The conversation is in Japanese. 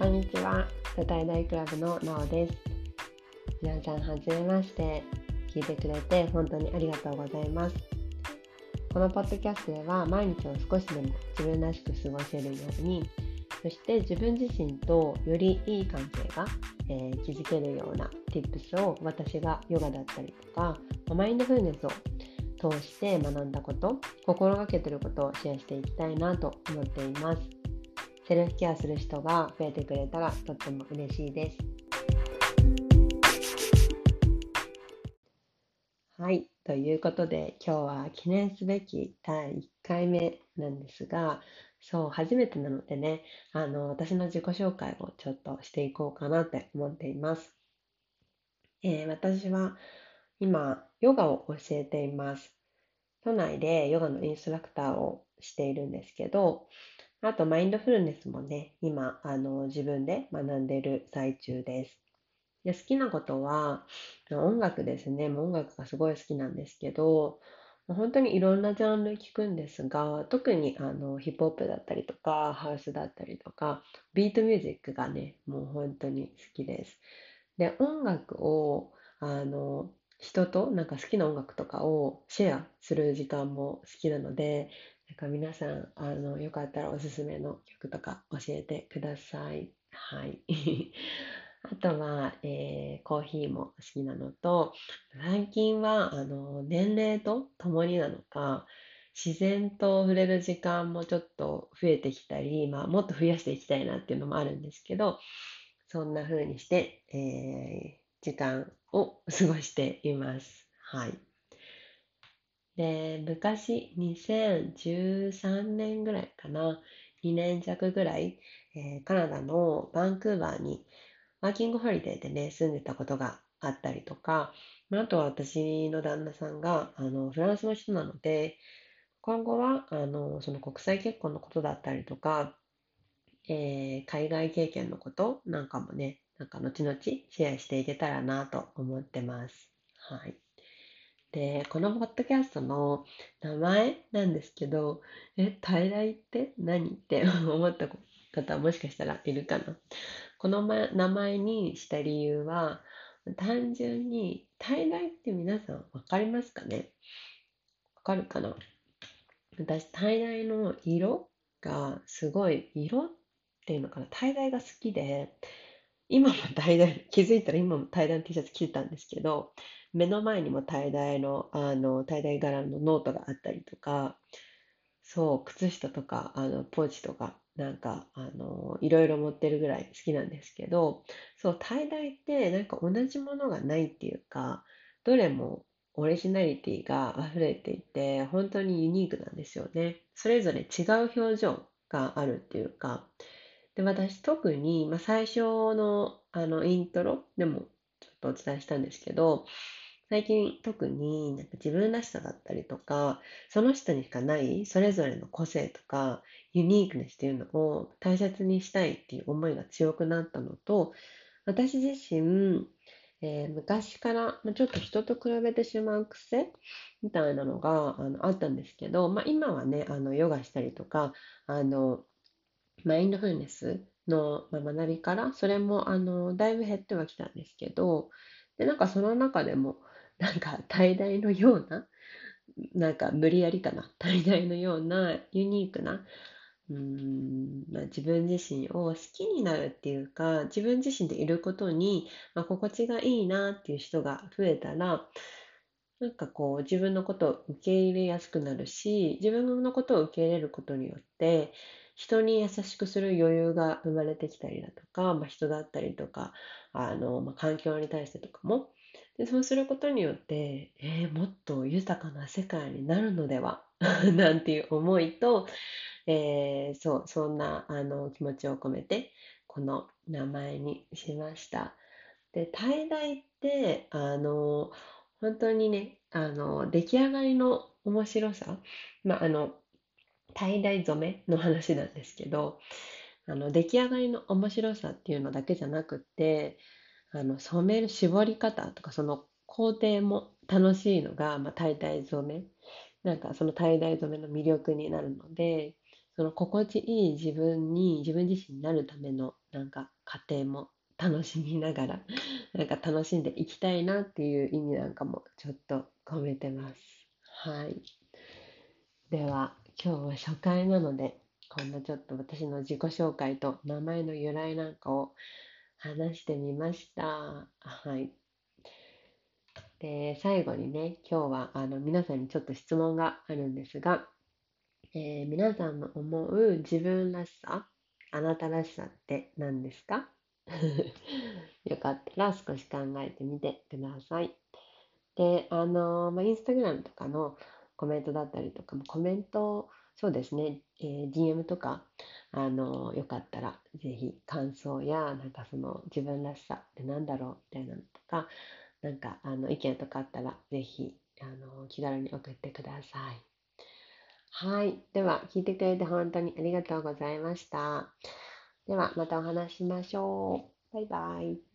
こんにちは、世帯大クラブのなおです。皆さん、はじめまして。聞いてくれて本当にありがとうございます。このポッドキャストでは毎日を少しでも自分らしく過ごせるように、そして自分自身とよりいい関係が、えー、築けるような tips を私がヨガだったりとか、マインドフルネスを通して学んだこと、心がけてることをシェアしていきたいなと思っています。セルフケアする人が増えてくれたらとっても嬉しいです。はい。ということで、今日は記念すべき第1回目なんですが、そう、初めてなのでね、あの、私の自己紹介をちょっとしていこうかなって思っています。えー、私は今、ヨガを教えています。都内でヨガのインストラクターをしているんですけど、あと、マインドフルネスもね、今、あの、自分で学んでる最中です。で好きなことは音楽ですね。音楽がすごい好きなんですけど、本当にいろんなジャンル聞くんですが、特にあのヒップホップだったりとか、ハウスだったりとか、ビートミュージックがね、もう本当に好きです。で、音楽を、あの、人となんか好きな音楽とかをシェアする時間も好きなので、なんか皆さん、あの、よかったらおすすめの曲とか教えてください。はい。あとは、えー、コーヒーも好きなのと、最近は、あの、年齢とともになのか、自然と触れる時間もちょっと増えてきたり、まあ、もっと増やしていきたいなっていうのもあるんですけど、そんな風にして、えー、時間を過ごしています。はい。で、昔、2013年ぐらいかな、2年弱ぐらい、えー、カナダのバンクーバーにワーキングホリデーでね、住んでたことがあったりとか、あとは私の旦那さんがあのフランスの人なので、今後はあのその国際結婚のことだったりとか、えー、海外経験のことなんかもね、なんか後々シェアしていけたらなと思ってます。はい。で、このポッドキャストの名前なんですけど、え、大々って？何？って 思った方もしかしたらいるかな。この名前にした理由は、単純に、大概って皆さん分かりますかね？わかるかな？私、大概の色がすごい、色っていうのかな？大概が好きで、今もタイダイ、気づいたら今もタイダイの T シャツ着てたんですけど、目の前にもタイダイの、あの、タイダイ柄のノートがあったりとか、そう、靴下とか、あの、ポーチとか、なんか、あの、いろいろ持ってるぐらい好きなんですけど、そう、タイダイってなんか同じものがないっていうか、どれもオリジナリティが溢れていて、本当にユニークなんですよね。それぞれ違う表情があるっていうか、で、私特に、まあ、最初のあのイントロでもちょっとお伝えしたんですけど、最近特になんか自分らしさだったりとか、その人にしかないそれぞれの個性とか、ユニークネスっていうのを大切にしたいっていう思いが強くなったのと、私自身、えー、昔からちょっと人と比べてしまう癖みたいなのがあのあったんですけど、まあ、今はね、あのヨガしたりとか、あのマインドフルネスの学びから、それもあのだいぶ減ってはきたんですけど、でなんかその中でも、なんか大々のような、なんか無理やりかな、大々のようなユニークな、うん、まあ、自分自身を好きになるっていうか、自分自身でいることに、まあ、心地がいいなっていう人が増えたら、なんかこう自分のことを受け入れやすくなるし、自分のことを受け入れることによって、人に優しくする余裕が生まれてきたりだとか、まあ、人だったりとか、あの、まあ、環境に対してとかも、でそうすることによって、えー、もっと豊かな世界になるのでは？なんていう思いと、えー、そう、そんなあの気持ちを込めて、この名前にしました。で、大々って、あの、本当にね、あの、出来上がりの面白さ、まあ、あの、大々染めの話なんですけど、あの、出来上がりの面白さっていうのだけじゃなくて、あの染める絞り方とかその工程も楽しいのが、まあ、橙染めなんかそのタイダイ染めの魅力になるのでその心地いい自分に、自分自身になるためのなんか過程も楽しみながら、なんか楽しんでいきたいなっていう意味なんかもちょっと込めてます。はい。では、今日は初回なので、こんなちょっと私の自己紹介と名前の由来なんかを話してみました。はい。で、最後にね、今日はあの皆さんにちょっと質問があるんですが、えー、皆さんの思う自分らしさ、あなたらしさって何ですか？よかったら少し考えてみてください。で、あの、まあ、インスタグラムとかのコメントだったりとかも、コメント、そうですね、えー、DM とか、あの、よかったら、ぜひ感想や、なんかその自分らしさって何だろうみたいなのとか、なんかあの意見とかあったら、ぜひ、あの、気軽に送ってください。はい。では、聞いてくれて本当にありがとうございました。では、またお話しましょう。バイバイ。